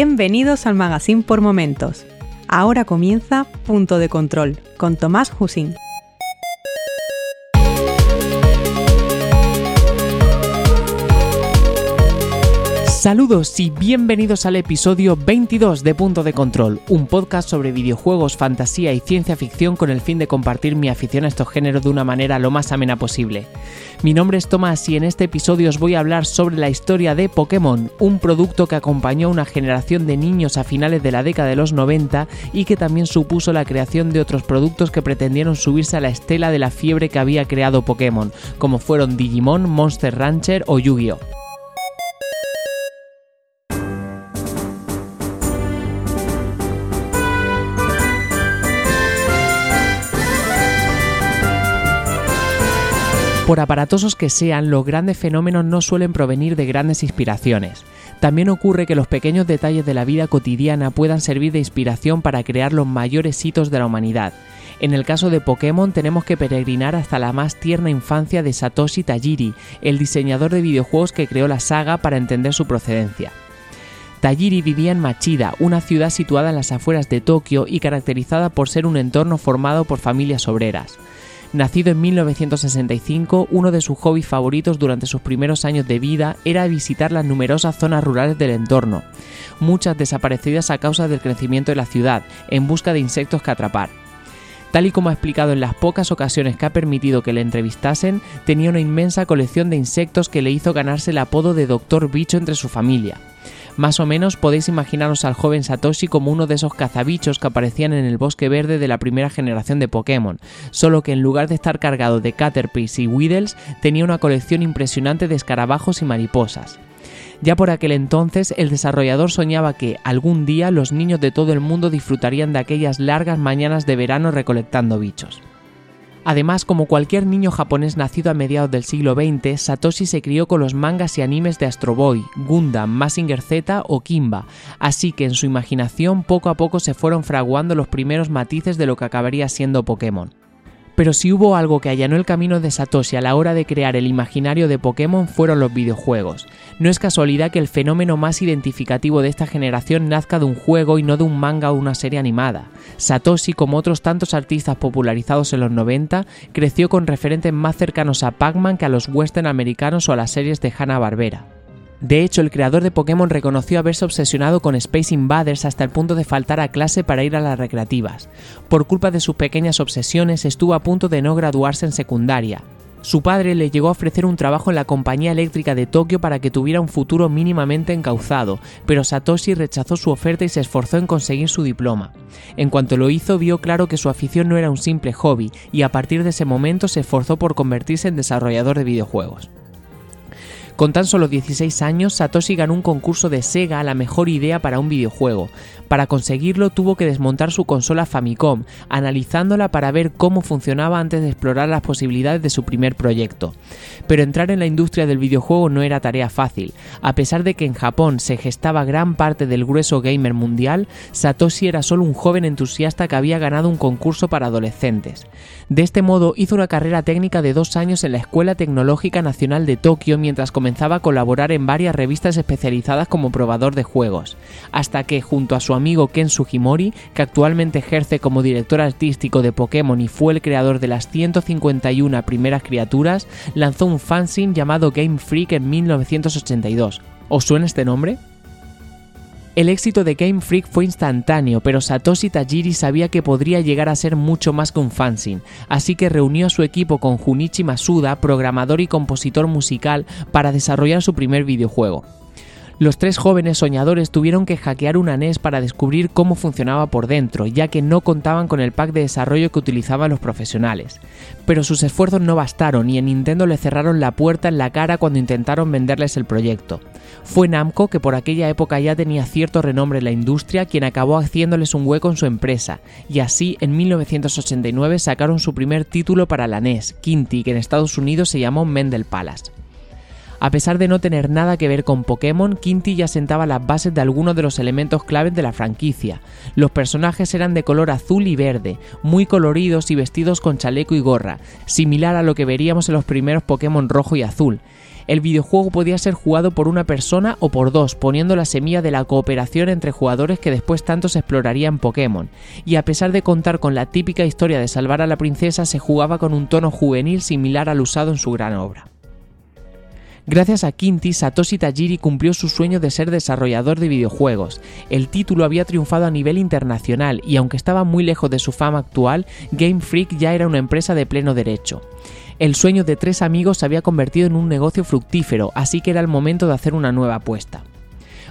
Bienvenidos al Magazine por Momentos. Ahora comienza Punto de Control con Tomás Husing. Saludos y bienvenidos al episodio 22 de Punto de Control, un podcast sobre videojuegos, fantasía y ciencia ficción con el fin de compartir mi afición a estos géneros de una manera lo más amena posible. Mi nombre es Tomás y en este episodio os voy a hablar sobre la historia de Pokémon, un producto que acompañó a una generación de niños a finales de la década de los 90 y que también supuso la creación de otros productos que pretendieron subirse a la estela de la fiebre que había creado Pokémon, como fueron Digimon, Monster Rancher o Yu-Gi-Oh! Por aparatosos que sean, los grandes fenómenos no suelen provenir de grandes inspiraciones. También ocurre que los pequeños detalles de la vida cotidiana puedan servir de inspiración para crear los mayores hitos de la humanidad. En el caso de Pokémon tenemos que peregrinar hasta la más tierna infancia de Satoshi Tajiri, el diseñador de videojuegos que creó la saga para entender su procedencia. Tajiri vivía en Machida, una ciudad situada en las afueras de Tokio y caracterizada por ser un entorno formado por familias obreras. Nacido en 1965, uno de sus hobbies favoritos durante sus primeros años de vida era visitar las numerosas zonas rurales del entorno, muchas desaparecidas a causa del crecimiento de la ciudad, en busca de insectos que atrapar. Tal y como ha explicado en las pocas ocasiones que ha permitido que le entrevistasen, tenía una inmensa colección de insectos que le hizo ganarse el apodo de Doctor Bicho entre su familia. Más o menos podéis imaginaros al joven Satoshi como uno de esos cazabichos que aparecían en el bosque verde de la primera generación de Pokémon, solo que en lugar de estar cargado de Caterpies y Weedles, tenía una colección impresionante de escarabajos y mariposas. Ya por aquel entonces el desarrollador soñaba que algún día los niños de todo el mundo disfrutarían de aquellas largas mañanas de verano recolectando bichos. Además, como cualquier niño japonés nacido a mediados del siglo XX, Satoshi se crió con los mangas y animes de Astro Boy, Gundam, Massinger Z o Kimba, así que en su imaginación poco a poco se fueron fraguando los primeros matices de lo que acabaría siendo Pokémon. Pero si hubo algo que allanó el camino de Satoshi a la hora de crear el imaginario de Pokémon fueron los videojuegos. No es casualidad que el fenómeno más identificativo de esta generación nazca de un juego y no de un manga o una serie animada. Satoshi, como otros tantos artistas popularizados en los 90, creció con referentes más cercanos a Pac-Man que a los western americanos o a las series de Hanna-Barbera. De hecho, el creador de Pokémon reconoció haberse obsesionado con Space Invaders hasta el punto de faltar a clase para ir a las recreativas. Por culpa de sus pequeñas obsesiones estuvo a punto de no graduarse en secundaria. Su padre le llegó a ofrecer un trabajo en la compañía eléctrica de Tokio para que tuviera un futuro mínimamente encauzado, pero Satoshi rechazó su oferta y se esforzó en conseguir su diploma. En cuanto lo hizo, vio claro que su afición no era un simple hobby, y a partir de ese momento se esforzó por convertirse en desarrollador de videojuegos. Con tan solo 16 años, Satoshi ganó un concurso de Sega a la mejor idea para un videojuego. Para conseguirlo tuvo que desmontar su consola Famicom, analizándola para ver cómo funcionaba antes de explorar las posibilidades de su primer proyecto. Pero entrar en la industria del videojuego no era tarea fácil. A pesar de que en Japón se gestaba gran parte del grueso gamer mundial, Satoshi era solo un joven entusiasta que había ganado un concurso para adolescentes. De este modo hizo una carrera técnica de dos años en la Escuela Tecnológica Nacional de Tokio mientras comenzaba a colaborar en varias revistas especializadas como probador de juegos, hasta que junto a su amigo Ken Sugimori, que actualmente ejerce como director artístico de Pokémon y fue el creador de las 151 primeras criaturas, lanzó un fanzine llamado Game Freak en 1982. ¿Os suena este nombre? El éxito de Game Freak fue instantáneo, pero Satoshi Tajiri sabía que podría llegar a ser mucho más que un fanzine, así que reunió a su equipo con Junichi Masuda, programador y compositor musical, para desarrollar su primer videojuego. Los tres jóvenes soñadores tuvieron que hackear una NES para descubrir cómo funcionaba por dentro, ya que no contaban con el pack de desarrollo que utilizaban los profesionales. Pero sus esfuerzos no bastaron y en Nintendo le cerraron la puerta en la cara cuando intentaron venderles el proyecto. Fue Namco, que por aquella época ya tenía cierto renombre en la industria, quien acabó haciéndoles un hueco en su empresa, y así en 1989 sacaron su primer título para la NES, Kinty, que en Estados Unidos se llamó Mendel Palace. A pesar de no tener nada que ver con Pokémon, Quinty ya sentaba las bases de algunos de los elementos claves de la franquicia. Los personajes eran de color azul y verde, muy coloridos y vestidos con chaleco y gorra, similar a lo que veríamos en los primeros Pokémon rojo y azul. El videojuego podía ser jugado por una persona o por dos, poniendo la semilla de la cooperación entre jugadores que después tanto se exploraría en Pokémon. Y a pesar de contar con la típica historia de salvar a la princesa, se jugaba con un tono juvenil similar al usado en su gran obra. Gracias a Quinty, Satoshi Tajiri cumplió su sueño de ser desarrollador de videojuegos. El título había triunfado a nivel internacional y aunque estaba muy lejos de su fama actual, Game Freak ya era una empresa de pleno derecho. El sueño de tres amigos se había convertido en un negocio fructífero, así que era el momento de hacer una nueva apuesta.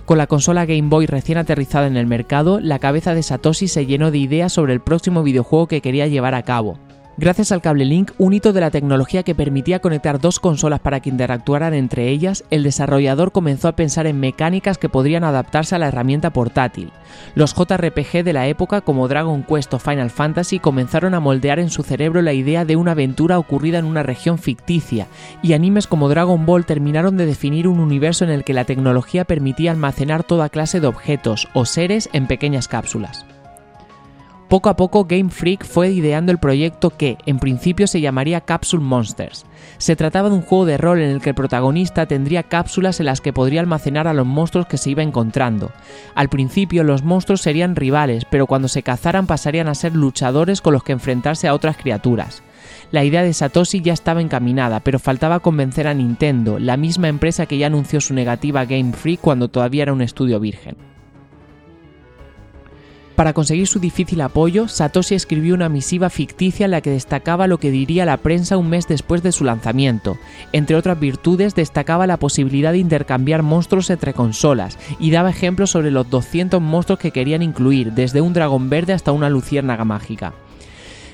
Con la consola Game Boy recién aterrizada en el mercado, la cabeza de Satoshi se llenó de ideas sobre el próximo videojuego que quería llevar a cabo. Gracias al cable Link, un hito de la tecnología que permitía conectar dos consolas para que interactuaran entre ellas, el desarrollador comenzó a pensar en mecánicas que podrían adaptarse a la herramienta portátil. Los JRPG de la época como Dragon Quest o Final Fantasy comenzaron a moldear en su cerebro la idea de una aventura ocurrida en una región ficticia, y animes como Dragon Ball terminaron de definir un universo en el que la tecnología permitía almacenar toda clase de objetos o seres en pequeñas cápsulas. Poco a poco Game Freak fue ideando el proyecto que, en principio, se llamaría Capsule Monsters. Se trataba de un juego de rol en el que el protagonista tendría cápsulas en las que podría almacenar a los monstruos que se iba encontrando. Al principio los monstruos serían rivales, pero cuando se cazaran pasarían a ser luchadores con los que enfrentarse a otras criaturas. La idea de Satoshi ya estaba encaminada, pero faltaba convencer a Nintendo, la misma empresa que ya anunció su negativa a Game Freak cuando todavía era un estudio virgen. Para conseguir su difícil apoyo, Satoshi escribió una misiva ficticia en la que destacaba lo que diría la prensa un mes después de su lanzamiento. Entre otras virtudes, destacaba la posibilidad de intercambiar monstruos entre consolas y daba ejemplos sobre los 200 monstruos que querían incluir, desde un dragón verde hasta una luciérnaga mágica.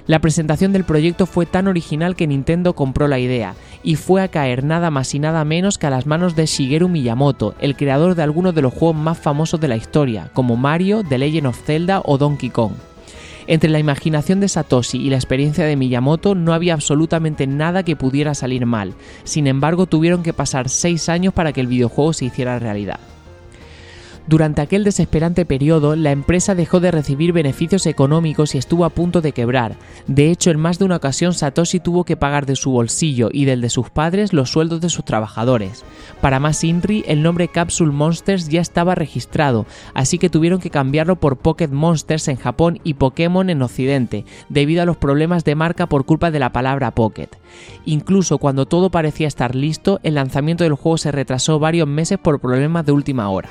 La presentación del proyecto fue tan original que Nintendo compró la idea, y fue a caer nada más y nada menos que a las manos de Shigeru Miyamoto, el creador de algunos de los juegos más famosos de la historia, como Mario, The Legend of Zelda o Donkey Kong. Entre la imaginación de Satoshi y la experiencia de Miyamoto no había absolutamente nada que pudiera salir mal, sin embargo tuvieron que pasar 6 años para que el videojuego se hiciera realidad. Durante aquel desesperante periodo, la empresa dejó de recibir beneficios económicos y estuvo a punto de quebrar. De hecho, en más de una ocasión Satoshi tuvo que pagar de su bolsillo y del de sus padres los sueldos de sus trabajadores. Para más Inri, el nombre Capsule Monsters ya estaba registrado, así que tuvieron que cambiarlo por Pocket Monsters en Japón y Pokémon en Occidente, debido a los problemas de marca por culpa de la palabra Pocket. Incluso cuando todo parecía estar listo, el lanzamiento del juego se retrasó varios meses por problemas de última hora.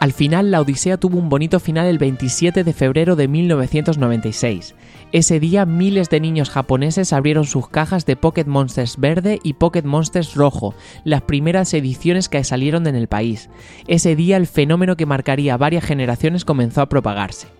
Al final, la Odisea tuvo un bonito final el 27 de febrero de 1996. Ese día, miles de niños japoneses abrieron sus cajas de Pocket Monsters verde y Pocket Monsters rojo, las primeras ediciones que salieron en el país. Ese día, el fenómeno que marcaría varias generaciones comenzó a propagarse.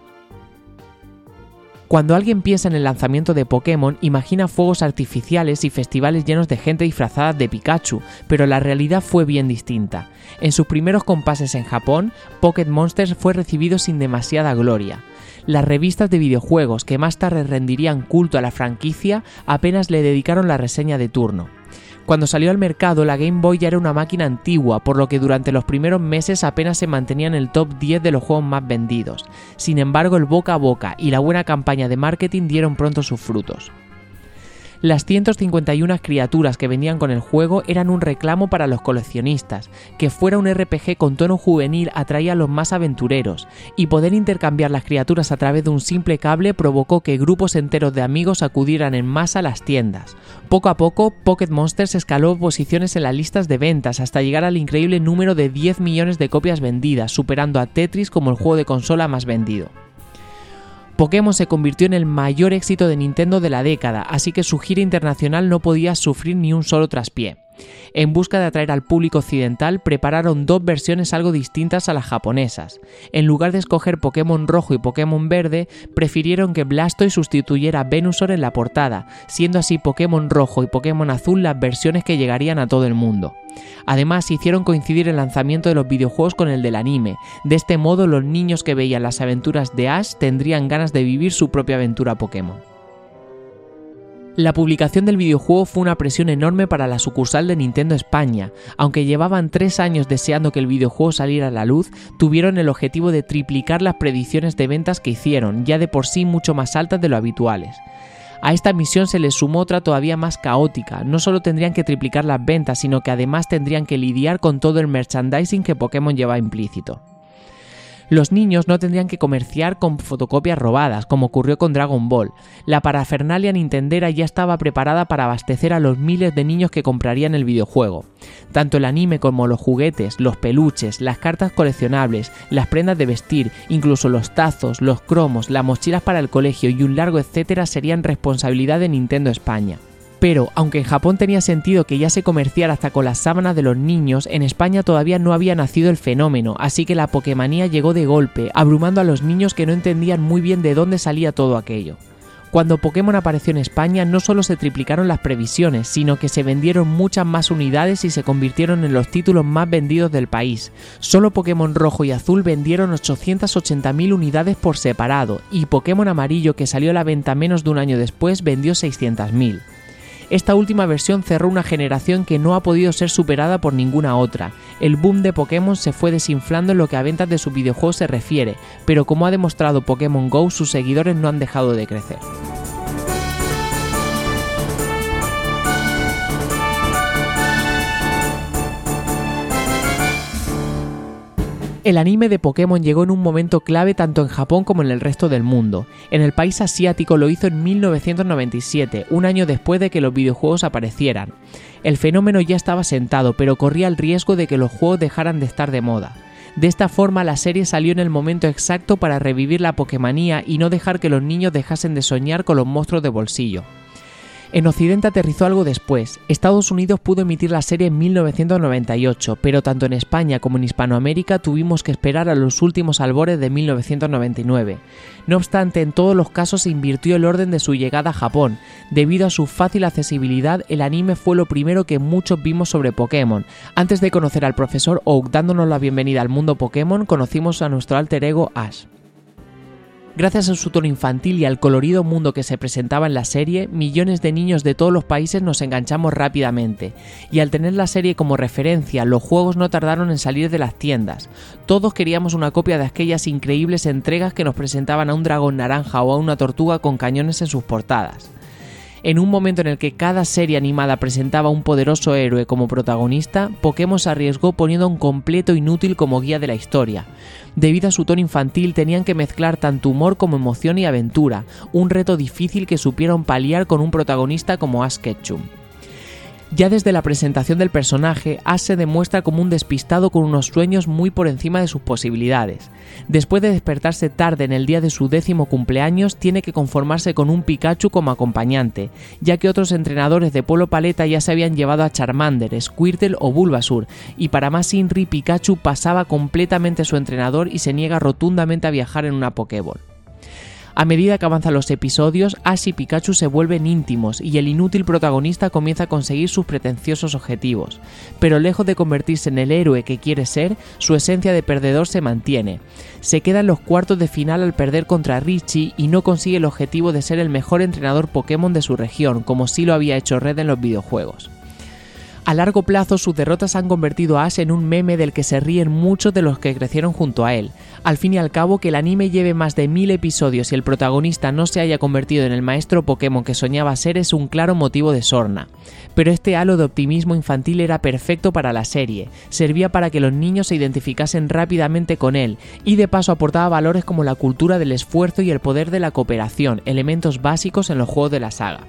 Cuando alguien piensa en el lanzamiento de Pokémon, imagina fuegos artificiales y festivales llenos de gente disfrazada de Pikachu, pero la realidad fue bien distinta. En sus primeros compases en Japón, Pocket Monsters fue recibido sin demasiada gloria. Las revistas de videojuegos que más tarde rendirían culto a la franquicia apenas le dedicaron la reseña de turno. Cuando salió al mercado, la Game Boy ya era una máquina antigua, por lo que durante los primeros meses apenas se mantenía en el top 10 de los juegos más vendidos. Sin embargo, el boca a boca y la buena campaña de marketing dieron pronto sus frutos. Las 151 criaturas que venían con el juego eran un reclamo para los coleccionistas. Que fuera un RPG con tono juvenil atraía a los más aventureros, y poder intercambiar las criaturas a través de un simple cable provocó que grupos enteros de amigos acudieran en masa a las tiendas. Poco a poco, Pocket Monsters escaló posiciones en las listas de ventas hasta llegar al increíble número de 10 millones de copias vendidas, superando a Tetris como el juego de consola más vendido. Pokémon se convirtió en el mayor éxito de Nintendo de la década, así que su gira internacional no podía sufrir ni un solo traspié. En busca de atraer al público occidental, prepararon dos versiones algo distintas a las japonesas. En lugar de escoger Pokémon rojo y Pokémon verde, prefirieron que Blastoise sustituyera a Venusaur en la portada, siendo así Pokémon rojo y Pokémon azul las versiones que llegarían a todo el mundo. Además, hicieron coincidir el lanzamiento de los videojuegos con el del anime. De este modo, los niños que veían las aventuras de Ash tendrían ganas de vivir su propia aventura Pokémon. La publicación del videojuego fue una presión enorme para la sucursal de Nintendo España. Aunque llevaban tres años deseando que el videojuego saliera a la luz, tuvieron el objetivo de triplicar las predicciones de ventas que hicieron, ya de por sí mucho más altas de lo habituales. A esta misión se les sumó otra todavía más caótica. No solo tendrían que triplicar las ventas, sino que además tendrían que lidiar con todo el merchandising que Pokémon lleva implícito los niños no tendrían que comerciar con fotocopias robadas, como ocurrió con Dragon Ball. La parafernalia nintendera ya estaba preparada para abastecer a los miles de niños que comprarían el videojuego. Tanto el anime como los juguetes, los peluches, las cartas coleccionables, las prendas de vestir, incluso los tazos, los cromos, las mochilas para el colegio y un largo etcétera serían responsabilidad de Nintendo España. Pero, aunque en Japón tenía sentido que ya se comerciara hasta con las sábanas de los niños, en España todavía no había nacido el fenómeno, así que la Pokémonía llegó de golpe, abrumando a los niños que no entendían muy bien de dónde salía todo aquello. Cuando Pokémon apareció en España no solo se triplicaron las previsiones, sino que se vendieron muchas más unidades y se convirtieron en los títulos más vendidos del país. Solo Pokémon Rojo y Azul vendieron 880.000 unidades por separado, y Pokémon Amarillo, que salió a la venta menos de un año después, vendió 600.000. Esta última versión cerró una generación que no ha podido ser superada por ninguna otra. El boom de Pokémon se fue desinflando en lo que a ventas de su videojuego se refiere, pero como ha demostrado Pokémon Go, sus seguidores no han dejado de crecer. El anime de Pokémon llegó en un momento clave tanto en Japón como en el resto del mundo. En el país asiático lo hizo en 1997, un año después de que los videojuegos aparecieran. El fenómeno ya estaba sentado, pero corría el riesgo de que los juegos dejaran de estar de moda. De esta forma la serie salió en el momento exacto para revivir la Pokémonía y no dejar que los niños dejasen de soñar con los monstruos de bolsillo. En Occidente aterrizó algo después. Estados Unidos pudo emitir la serie en 1998, pero tanto en España como en Hispanoamérica tuvimos que esperar a los últimos albores de 1999. No obstante, en todos los casos se invirtió el orden de su llegada a Japón. Debido a su fácil accesibilidad, el anime fue lo primero que muchos vimos sobre Pokémon. Antes de conocer al profesor Oak dándonos la bienvenida al mundo Pokémon, conocimos a nuestro alter ego Ash. Gracias a su tono infantil y al colorido mundo que se presentaba en la serie, millones de niños de todos los países nos enganchamos rápidamente, y al tener la serie como referencia, los juegos no tardaron en salir de las tiendas. Todos queríamos una copia de aquellas increíbles entregas que nos presentaban a un dragón naranja o a una tortuga con cañones en sus portadas en un momento en el que cada serie animada presentaba un poderoso héroe como protagonista, Pokémon se arriesgó poniendo un completo inútil como guía de la historia. Debido a su tono infantil tenían que mezclar tanto humor como emoción y aventura, un reto difícil que supieron paliar con un protagonista como Ash Ketchum. Ya desde la presentación del personaje, Ash se demuestra como un despistado con unos sueños muy por encima de sus posibilidades. Después de despertarse tarde en el día de su décimo cumpleaños, tiene que conformarse con un Pikachu como acompañante, ya que otros entrenadores de Polo Paleta ya se habían llevado a Charmander, Squirtle o Bulbasur, y para más Inri Pikachu pasaba completamente su entrenador y se niega rotundamente a viajar en una Pokéball. A medida que avanzan los episodios, Ash y Pikachu se vuelven íntimos y el inútil protagonista comienza a conseguir sus pretenciosos objetivos. Pero lejos de convertirse en el héroe que quiere ser, su esencia de perdedor se mantiene. Se queda en los cuartos de final al perder contra Richie y no consigue el objetivo de ser el mejor entrenador Pokémon de su región, como sí lo había hecho Red en los videojuegos. A largo plazo sus derrotas han convertido a Ash en un meme del que se ríen muchos de los que crecieron junto a él. Al fin y al cabo, que el anime lleve más de mil episodios y el protagonista no se haya convertido en el maestro Pokémon que soñaba ser es un claro motivo de sorna. Pero este halo de optimismo infantil era perfecto para la serie, servía para que los niños se identificasen rápidamente con él y de paso aportaba valores como la cultura del esfuerzo y el poder de la cooperación, elementos básicos en los juegos de la saga.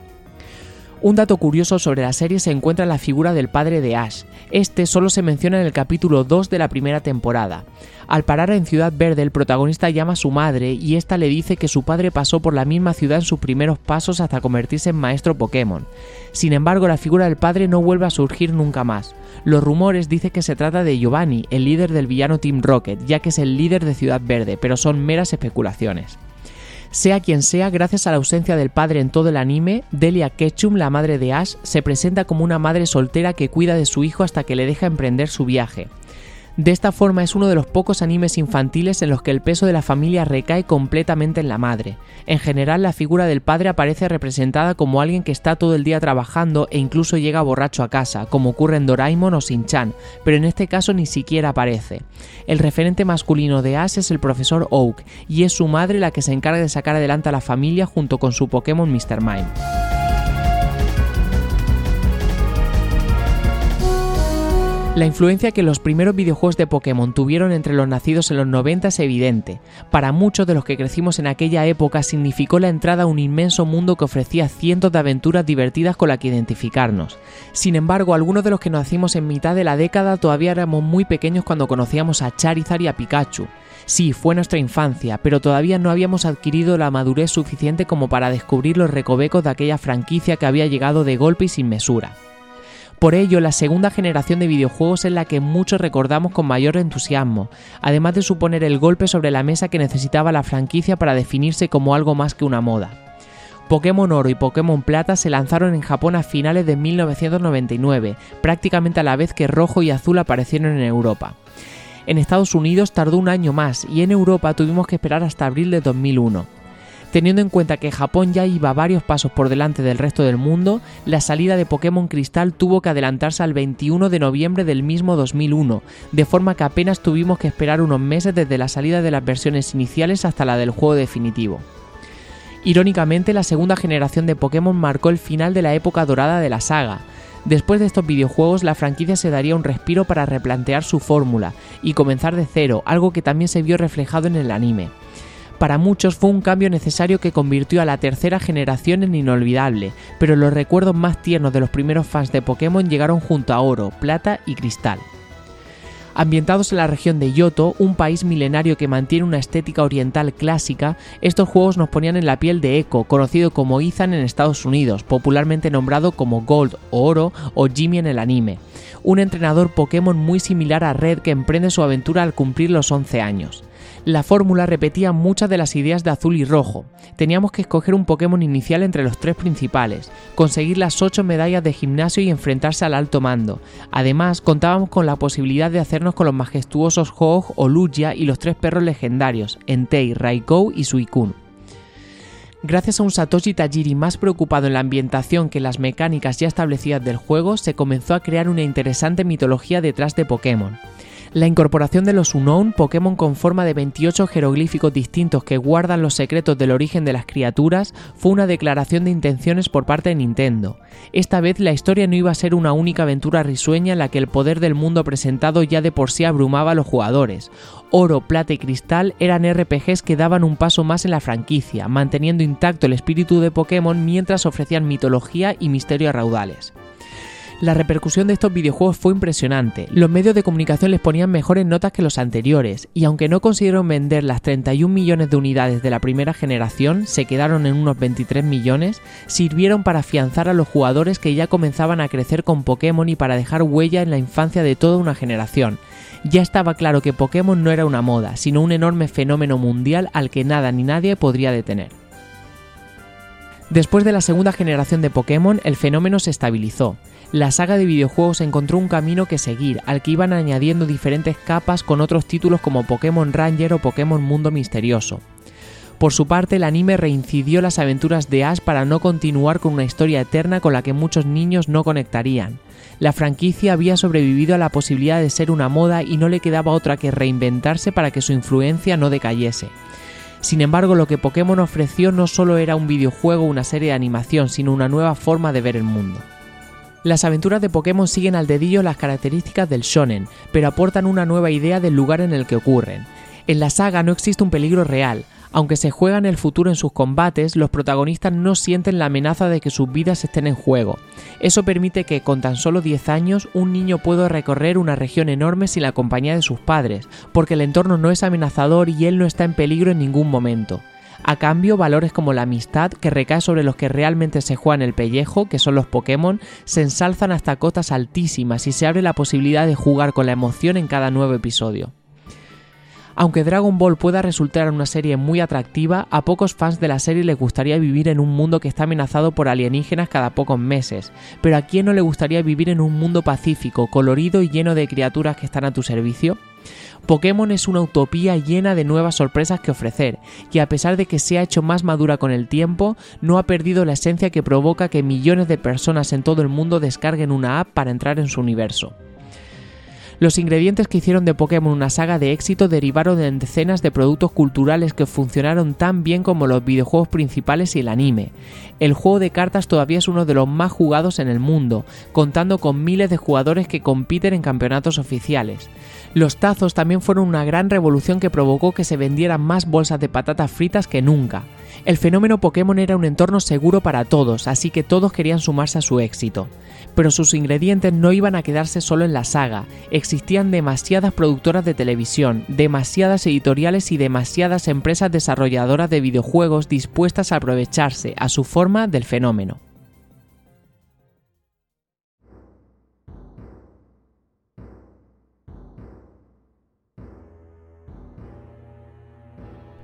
Un dato curioso sobre la serie se encuentra en la figura del padre de Ash. Este solo se menciona en el capítulo 2 de la primera temporada. Al parar en Ciudad Verde, el protagonista llama a su madre y esta le dice que su padre pasó por la misma ciudad en sus primeros pasos hasta convertirse en maestro Pokémon. Sin embargo, la figura del padre no vuelve a surgir nunca más. Los rumores dicen que se trata de Giovanni, el líder del villano Team Rocket, ya que es el líder de Ciudad Verde, pero son meras especulaciones. Sea quien sea, gracias a la ausencia del padre en todo el anime, Delia Ketchum, la madre de Ash, se presenta como una madre soltera que cuida de su hijo hasta que le deja emprender su viaje. De esta forma es uno de los pocos animes infantiles en los que el peso de la familia recae completamente en la madre. En general la figura del padre aparece representada como alguien que está todo el día trabajando e incluso llega borracho a casa, como ocurre en Doraemon o Shin-chan, pero en este caso ni siquiera aparece. El referente masculino de Ash es el profesor Oak, y es su madre la que se encarga de sacar adelante a la familia junto con su Pokémon Mr. Mime. La influencia que los primeros videojuegos de Pokémon tuvieron entre los nacidos en los 90 es evidente. Para muchos de los que crecimos en aquella época significó la entrada a un inmenso mundo que ofrecía cientos de aventuras divertidas con las que identificarnos. Sin embargo, algunos de los que nacimos en mitad de la década todavía éramos muy pequeños cuando conocíamos a Charizard y a Pikachu. Sí, fue nuestra infancia, pero todavía no habíamos adquirido la madurez suficiente como para descubrir los recovecos de aquella franquicia que había llegado de golpe y sin mesura. Por ello, la segunda generación de videojuegos es la que muchos recordamos con mayor entusiasmo, además de suponer el golpe sobre la mesa que necesitaba la franquicia para definirse como algo más que una moda. Pokémon Oro y Pokémon Plata se lanzaron en Japón a finales de 1999, prácticamente a la vez que Rojo y Azul aparecieron en Europa. En Estados Unidos tardó un año más y en Europa tuvimos que esperar hasta abril de 2001. Teniendo en cuenta que Japón ya iba varios pasos por delante del resto del mundo, la salida de Pokémon Cristal tuvo que adelantarse al 21 de noviembre del mismo 2001, de forma que apenas tuvimos que esperar unos meses desde la salida de las versiones iniciales hasta la del juego definitivo. Irónicamente, la segunda generación de Pokémon marcó el final de la época dorada de la saga. Después de estos videojuegos, la franquicia se daría un respiro para replantear su fórmula y comenzar de cero, algo que también se vio reflejado en el anime para muchos fue un cambio necesario que convirtió a la tercera generación en inolvidable, pero los recuerdos más tiernos de los primeros fans de Pokémon llegaron junto a oro, plata y cristal. Ambientados en la región de Yoto, un país milenario que mantiene una estética oriental clásica, estos juegos nos ponían en la piel de Echo, conocido como Ethan en Estados Unidos, popularmente nombrado como Gold o Oro o Jimmy en el anime, un entrenador Pokémon muy similar a Red que emprende su aventura al cumplir los 11 años. La fórmula repetía muchas de las ideas de azul y rojo. Teníamos que escoger un Pokémon inicial entre los tres principales, conseguir las 8 medallas de gimnasio y enfrentarse al alto mando. Además, contábamos con la posibilidad de hacernos con los majestuosos Hog o Lugia y los tres perros legendarios, Entei, Raikou y Suicune. Gracias a un Satoshi Tajiri más preocupado en la ambientación que en las mecánicas ya establecidas del juego, se comenzó a crear una interesante mitología detrás de Pokémon. La incorporación de los Unknown, Pokémon con forma de 28 jeroglíficos distintos que guardan los secretos del origen de las criaturas, fue una declaración de intenciones por parte de Nintendo. Esta vez la historia no iba a ser una única aventura risueña en la que el poder del mundo presentado ya de por sí abrumaba a los jugadores. Oro, Plata y Cristal eran RPGs que daban un paso más en la franquicia, manteniendo intacto el espíritu de Pokémon mientras ofrecían mitología y misterio raudales. La repercusión de estos videojuegos fue impresionante. Los medios de comunicación les ponían mejores notas que los anteriores, y aunque no consiguieron vender las 31 millones de unidades de la primera generación, se quedaron en unos 23 millones, sirvieron para afianzar a los jugadores que ya comenzaban a crecer con Pokémon y para dejar huella en la infancia de toda una generación. Ya estaba claro que Pokémon no era una moda, sino un enorme fenómeno mundial al que nada ni nadie podría detener. Después de la segunda generación de Pokémon, el fenómeno se estabilizó la saga de videojuegos encontró un camino que seguir, al que iban añadiendo diferentes capas con otros títulos como Pokémon Ranger o Pokémon Mundo Misterioso. Por su parte, el anime reincidió las aventuras de Ash para no continuar con una historia eterna con la que muchos niños no conectarían. La franquicia había sobrevivido a la posibilidad de ser una moda y no le quedaba otra que reinventarse para que su influencia no decayese. Sin embargo, lo que Pokémon ofreció no solo era un videojuego o una serie de animación, sino una nueva forma de ver el mundo. Las aventuras de Pokémon siguen al dedillo las características del shonen, pero aportan una nueva idea del lugar en el que ocurren. En la saga no existe un peligro real. Aunque se juega en el futuro en sus combates, los protagonistas no sienten la amenaza de que sus vidas estén en juego. Eso permite que, con tan solo 10 años, un niño pueda recorrer una región enorme sin la compañía de sus padres, porque el entorno no es amenazador y él no está en peligro en ningún momento. A cambio, valores como la amistad, que recae sobre los que realmente se juegan el pellejo, que son los Pokémon, se ensalzan hasta cotas altísimas y se abre la posibilidad de jugar con la emoción en cada nuevo episodio. Aunque Dragon Ball pueda resultar una serie muy atractiva, a pocos fans de la serie les gustaría vivir en un mundo que está amenazado por alienígenas cada pocos meses, pero ¿a quién no le gustaría vivir en un mundo pacífico, colorido y lleno de criaturas que están a tu servicio? Pokémon es una utopía llena de nuevas sorpresas que ofrecer, y a pesar de que se ha hecho más madura con el tiempo, no ha perdido la esencia que provoca que millones de personas en todo el mundo descarguen una app para entrar en su universo. Los ingredientes que hicieron de Pokémon una saga de éxito derivaron en decenas de productos culturales que funcionaron tan bien como los videojuegos principales y el anime. El juego de cartas todavía es uno de los más jugados en el mundo, contando con miles de jugadores que compiten en campeonatos oficiales. Los tazos también fueron una gran revolución que provocó que se vendieran más bolsas de patatas fritas que nunca. El fenómeno Pokémon era un entorno seguro para todos, así que todos querían sumarse a su éxito. Pero sus ingredientes no iban a quedarse solo en la saga, existían demasiadas productoras de televisión, demasiadas editoriales y demasiadas empresas desarrolladoras de videojuegos dispuestas a aprovecharse a su forma del fenómeno.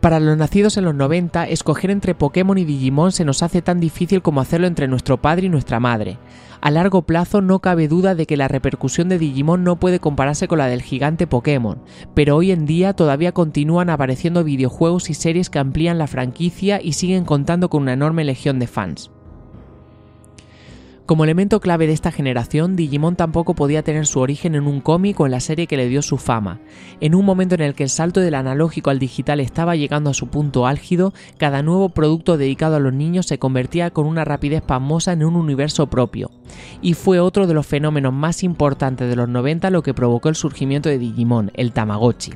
Para los nacidos en los 90, escoger entre Pokémon y Digimon se nos hace tan difícil como hacerlo entre nuestro padre y nuestra madre. A largo plazo no cabe duda de que la repercusión de Digimon no puede compararse con la del gigante Pokémon, pero hoy en día todavía continúan apareciendo videojuegos y series que amplían la franquicia y siguen contando con una enorme legión de fans. Como elemento clave de esta generación, Digimon tampoco podía tener su origen en un cómic o en la serie que le dio su fama. En un momento en el que el salto del analógico al digital estaba llegando a su punto álgido, cada nuevo producto dedicado a los niños se convertía con una rapidez pasmosa en un universo propio. Y fue otro de los fenómenos más importantes de los 90 lo que provocó el surgimiento de Digimon, el Tamagotchi.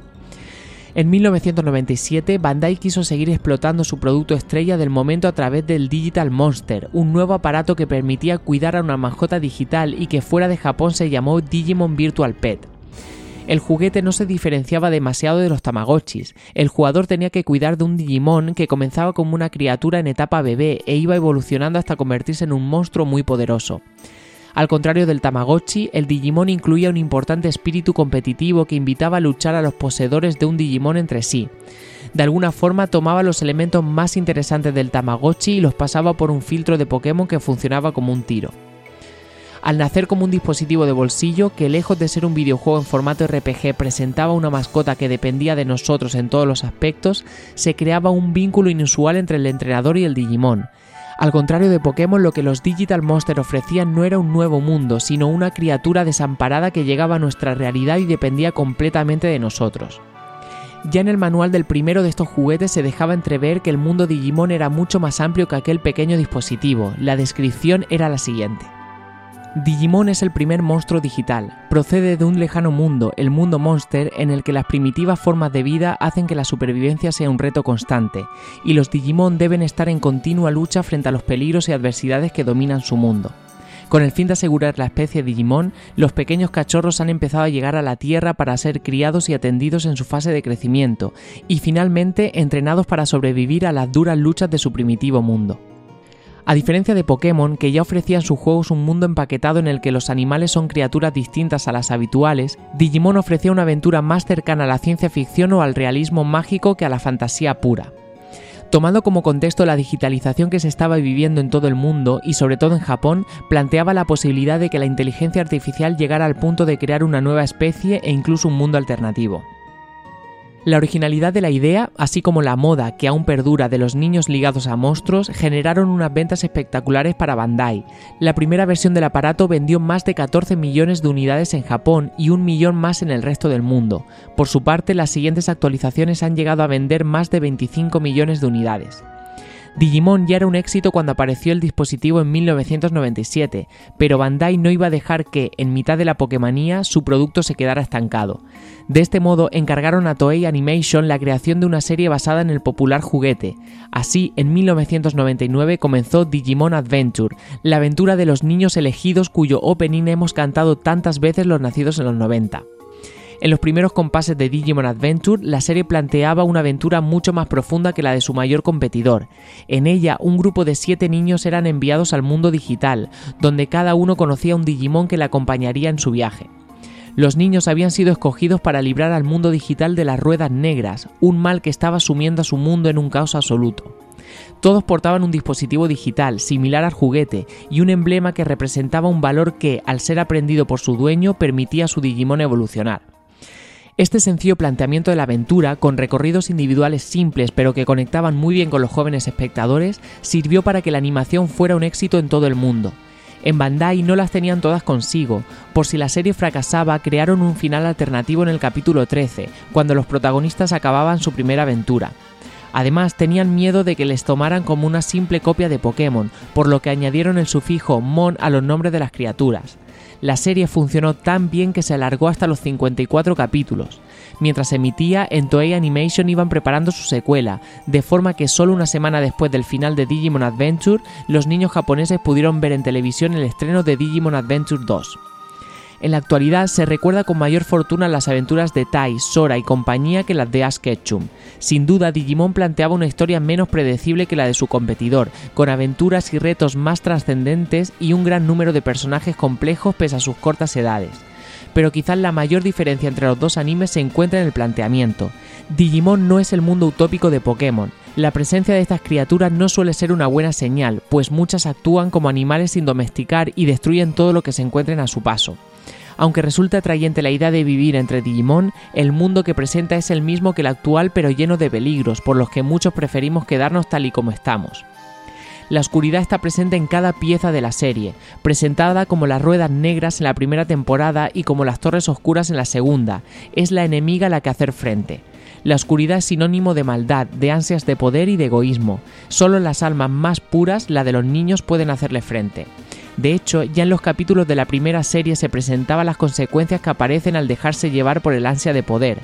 En 1997, Bandai quiso seguir explotando su producto estrella del momento a través del Digital Monster, un nuevo aparato que permitía cuidar a una mascota digital y que fuera de Japón se llamó Digimon Virtual Pet. El juguete no se diferenciaba demasiado de los Tamagotchis. El jugador tenía que cuidar de un Digimon que comenzaba como una criatura en etapa bebé e iba evolucionando hasta convertirse en un monstruo muy poderoso. Al contrario del Tamagotchi, el Digimon incluía un importante espíritu competitivo que invitaba a luchar a los poseedores de un Digimon entre sí. De alguna forma tomaba los elementos más interesantes del Tamagotchi y los pasaba por un filtro de Pokémon que funcionaba como un tiro. Al nacer como un dispositivo de bolsillo que lejos de ser un videojuego en formato RPG presentaba una mascota que dependía de nosotros en todos los aspectos, se creaba un vínculo inusual entre el entrenador y el Digimon, al contrario de Pokémon, lo que los Digital Monster ofrecían no era un nuevo mundo, sino una criatura desamparada que llegaba a nuestra realidad y dependía completamente de nosotros. Ya en el manual del primero de estos juguetes se dejaba entrever que el mundo Digimon era mucho más amplio que aquel pequeño dispositivo. La descripción era la siguiente. Digimon es el primer monstruo digital. Procede de un lejano mundo, el mundo monster, en el que las primitivas formas de vida hacen que la supervivencia sea un reto constante, y los Digimon deben estar en continua lucha frente a los peligros y adversidades que dominan su mundo. Con el fin de asegurar la especie Digimon, los pequeños cachorros han empezado a llegar a la Tierra para ser criados y atendidos en su fase de crecimiento, y finalmente entrenados para sobrevivir a las duras luchas de su primitivo mundo. A diferencia de Pokémon, que ya ofrecía en sus juegos un mundo empaquetado en el que los animales son criaturas distintas a las habituales, Digimon ofrecía una aventura más cercana a la ciencia ficción o al realismo mágico que a la fantasía pura. Tomando como contexto la digitalización que se estaba viviendo en todo el mundo y sobre todo en Japón, planteaba la posibilidad de que la inteligencia artificial llegara al punto de crear una nueva especie e incluso un mundo alternativo. La originalidad de la idea, así como la moda que aún perdura de los niños ligados a monstruos, generaron unas ventas espectaculares para Bandai. La primera versión del aparato vendió más de 14 millones de unidades en Japón y un millón más en el resto del mundo. Por su parte, las siguientes actualizaciones han llegado a vender más de 25 millones de unidades. Digimon ya era un éxito cuando apareció el dispositivo en 1997, pero Bandai no iba a dejar que, en mitad de la Pokémonía, su producto se quedara estancado. De este modo, encargaron a Toei Animation la creación de una serie basada en el popular juguete. Así, en 1999 comenzó Digimon Adventure, la aventura de los niños elegidos cuyo opening hemos cantado tantas veces los nacidos en los 90. En los primeros compases de Digimon Adventure, la serie planteaba una aventura mucho más profunda que la de su mayor competidor. En ella, un grupo de siete niños eran enviados al mundo digital, donde cada uno conocía un Digimon que le acompañaría en su viaje. Los niños habían sido escogidos para librar al mundo digital de las ruedas negras, un mal que estaba sumiendo a su mundo en un caos absoluto. Todos portaban un dispositivo digital similar al juguete y un emblema que representaba un valor que, al ser aprendido por su dueño, permitía a su Digimon evolucionar. Este sencillo planteamiento de la aventura, con recorridos individuales simples pero que conectaban muy bien con los jóvenes espectadores, sirvió para que la animación fuera un éxito en todo el mundo. En Bandai no las tenían todas consigo, por si la serie fracasaba crearon un final alternativo en el capítulo 13, cuando los protagonistas acababan su primera aventura. Además, tenían miedo de que les tomaran como una simple copia de Pokémon, por lo que añadieron el sufijo Mon a los nombres de las criaturas la serie funcionó tan bien que se alargó hasta los 54 capítulos. Mientras emitía, en Toei Animation iban preparando su secuela, de forma que solo una semana después del final de Digimon Adventure, los niños japoneses pudieron ver en televisión el estreno de Digimon Adventure 2. En la actualidad se recuerda con mayor fortuna las aventuras de Tai, Sora y compañía que las de Ash Ketchum. Sin duda, Digimon planteaba una historia menos predecible que la de su competidor, con aventuras y retos más trascendentes y un gran número de personajes complejos pese a sus cortas edades. Pero quizás la mayor diferencia entre los dos animes se encuentra en el planteamiento. Digimon no es el mundo utópico de Pokémon, la presencia de estas criaturas no suele ser una buena señal, pues muchas actúan como animales sin domesticar y destruyen todo lo que se encuentren a su paso. Aunque resulta atrayente la idea de vivir entre Digimon, el mundo que presenta es el mismo que el actual pero lleno de peligros, por los que muchos preferimos quedarnos tal y como estamos. La oscuridad está presente en cada pieza de la serie, presentada como las ruedas negras en la primera temporada y como las torres oscuras en la segunda. Es la enemiga a la que hacer frente. La oscuridad es sinónimo de maldad, de ansias de poder y de egoísmo. Solo las almas más puras, la de los niños, pueden hacerle frente. De hecho, ya en los capítulos de la primera serie se presentaban las consecuencias que aparecen al dejarse llevar por el ansia de poder.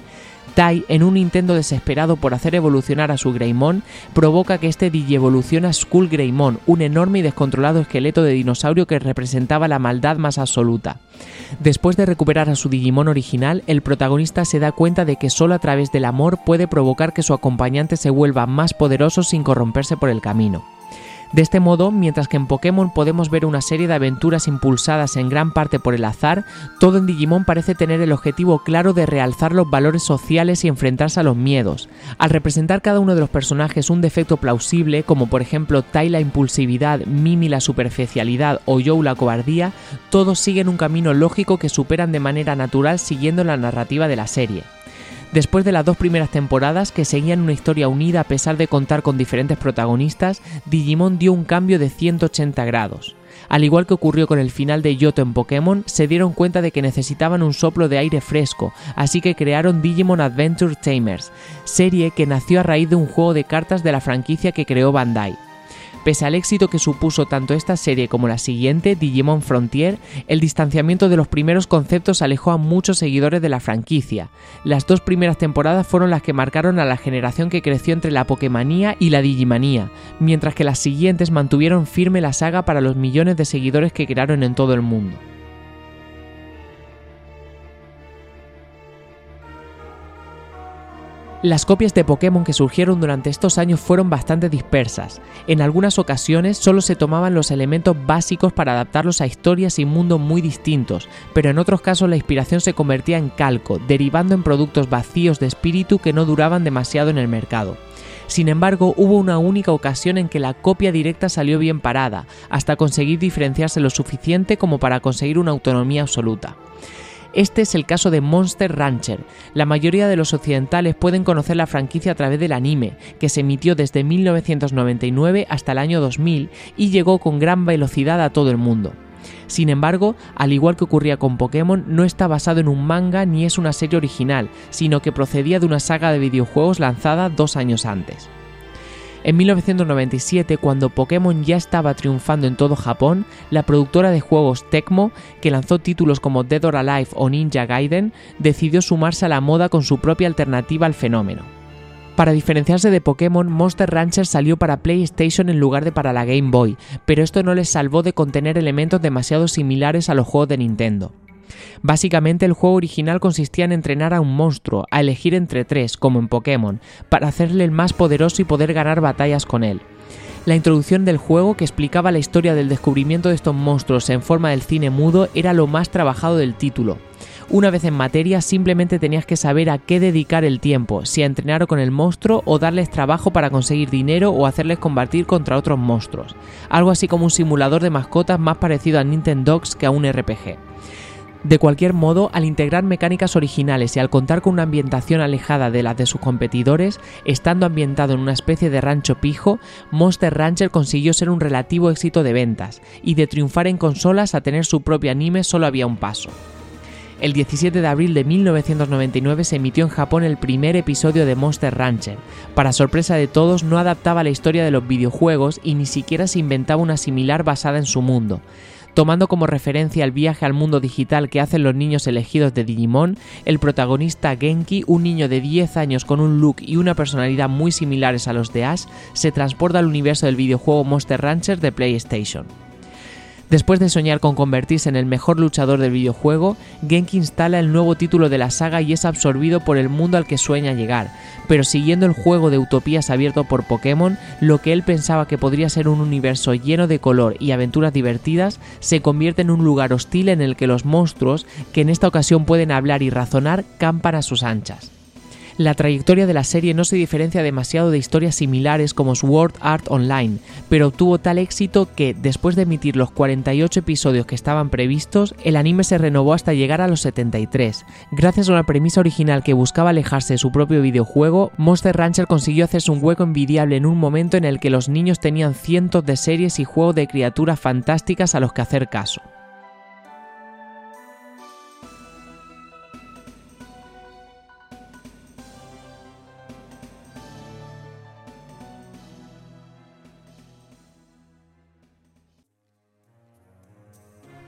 Tai, en un intento desesperado por hacer evolucionar a su Greymon, provoca que este digievolucione a Skull Greymon, un enorme y descontrolado esqueleto de dinosaurio que representaba la maldad más absoluta. Después de recuperar a su Digimon original, el protagonista se da cuenta de que solo a través del amor puede provocar que su acompañante se vuelva más poderoso sin corromperse por el camino. De este modo, mientras que en Pokémon podemos ver una serie de aventuras impulsadas en gran parte por el azar, todo en Digimon parece tener el objetivo claro de realzar los valores sociales y enfrentarse a los miedos. Al representar cada uno de los personajes un defecto plausible, como por ejemplo Tai la impulsividad, Mimi la superficialidad o Joe la cobardía, todos siguen un camino lógico que superan de manera natural siguiendo la narrativa de la serie. Después de las dos primeras temporadas que seguían una historia unida a pesar de contar con diferentes protagonistas, Digimon dio un cambio de 180 grados. Al igual que ocurrió con el final de Yoto en Pokémon, se dieron cuenta de que necesitaban un soplo de aire fresco, así que crearon Digimon Adventure Tamers, serie que nació a raíz de un juego de cartas de la franquicia que creó Bandai. Pese al éxito que supuso tanto esta serie como la siguiente, Digimon Frontier, el distanciamiento de los primeros conceptos alejó a muchos seguidores de la franquicia. Las dos primeras temporadas fueron las que marcaron a la generación que creció entre la Pokémonía y la Digimanía, mientras que las siguientes mantuvieron firme la saga para los millones de seguidores que crearon en todo el mundo. Las copias de Pokémon que surgieron durante estos años fueron bastante dispersas. En algunas ocasiones solo se tomaban los elementos básicos para adaptarlos a historias y mundos muy distintos, pero en otros casos la inspiración se convertía en calco, derivando en productos vacíos de espíritu que no duraban demasiado en el mercado. Sin embargo, hubo una única ocasión en que la copia directa salió bien parada, hasta conseguir diferenciarse lo suficiente como para conseguir una autonomía absoluta. Este es el caso de Monster Rancher. La mayoría de los occidentales pueden conocer la franquicia a través del anime, que se emitió desde 1999 hasta el año 2000 y llegó con gran velocidad a todo el mundo. Sin embargo, al igual que ocurría con Pokémon, no está basado en un manga ni es una serie original, sino que procedía de una saga de videojuegos lanzada dos años antes. En 1997, cuando Pokémon ya estaba triunfando en todo Japón, la productora de juegos Tecmo, que lanzó títulos como Dead or Alive o Ninja Gaiden, decidió sumarse a la moda con su propia alternativa al fenómeno. Para diferenciarse de Pokémon, Monster Rancher salió para PlayStation en lugar de para la Game Boy, pero esto no les salvó de contener elementos demasiado similares a los juegos de Nintendo. Básicamente el juego original consistía en entrenar a un monstruo, a elegir entre tres, como en Pokémon, para hacerle el más poderoso y poder ganar batallas con él. La introducción del juego, que explicaba la historia del descubrimiento de estos monstruos en forma del cine mudo, era lo más trabajado del título. Una vez en materia, simplemente tenías que saber a qué dedicar el tiempo, si a entrenar con el monstruo o darles trabajo para conseguir dinero o hacerles combatir contra otros monstruos. Algo así como un simulador de mascotas más parecido a Nintendo que a un RPG. De cualquier modo, al integrar mecánicas originales y al contar con una ambientación alejada de las de sus competidores, estando ambientado en una especie de rancho pijo, Monster Rancher consiguió ser un relativo éxito de ventas, y de triunfar en consolas a tener su propio anime solo había un paso. El 17 de abril de 1999 se emitió en Japón el primer episodio de Monster Rancher. Para sorpresa de todos, no adaptaba la historia de los videojuegos y ni siquiera se inventaba una similar basada en su mundo. Tomando como referencia el viaje al mundo digital que hacen los niños elegidos de Digimon, el protagonista Genki, un niño de 10 años con un look y una personalidad muy similares a los de Ash, se transporta al universo del videojuego Monster Rancher de PlayStation. Después de soñar con convertirse en el mejor luchador del videojuego, Genki instala el nuevo título de la saga y es absorbido por el mundo al que sueña llegar, pero siguiendo el juego de utopías abierto por Pokémon, lo que él pensaba que podría ser un universo lleno de color y aventuras divertidas, se convierte en un lugar hostil en el que los monstruos, que en esta ocasión pueden hablar y razonar, campan a sus anchas. La trayectoria de la serie no se diferencia demasiado de historias similares como Sword Art Online, pero obtuvo tal éxito que, después de emitir los 48 episodios que estaban previstos, el anime se renovó hasta llegar a los 73. Gracias a una premisa original que buscaba alejarse de su propio videojuego, Monster Rancher consiguió hacerse un hueco envidiable en un momento en el que los niños tenían cientos de series y juegos de criaturas fantásticas a los que hacer caso.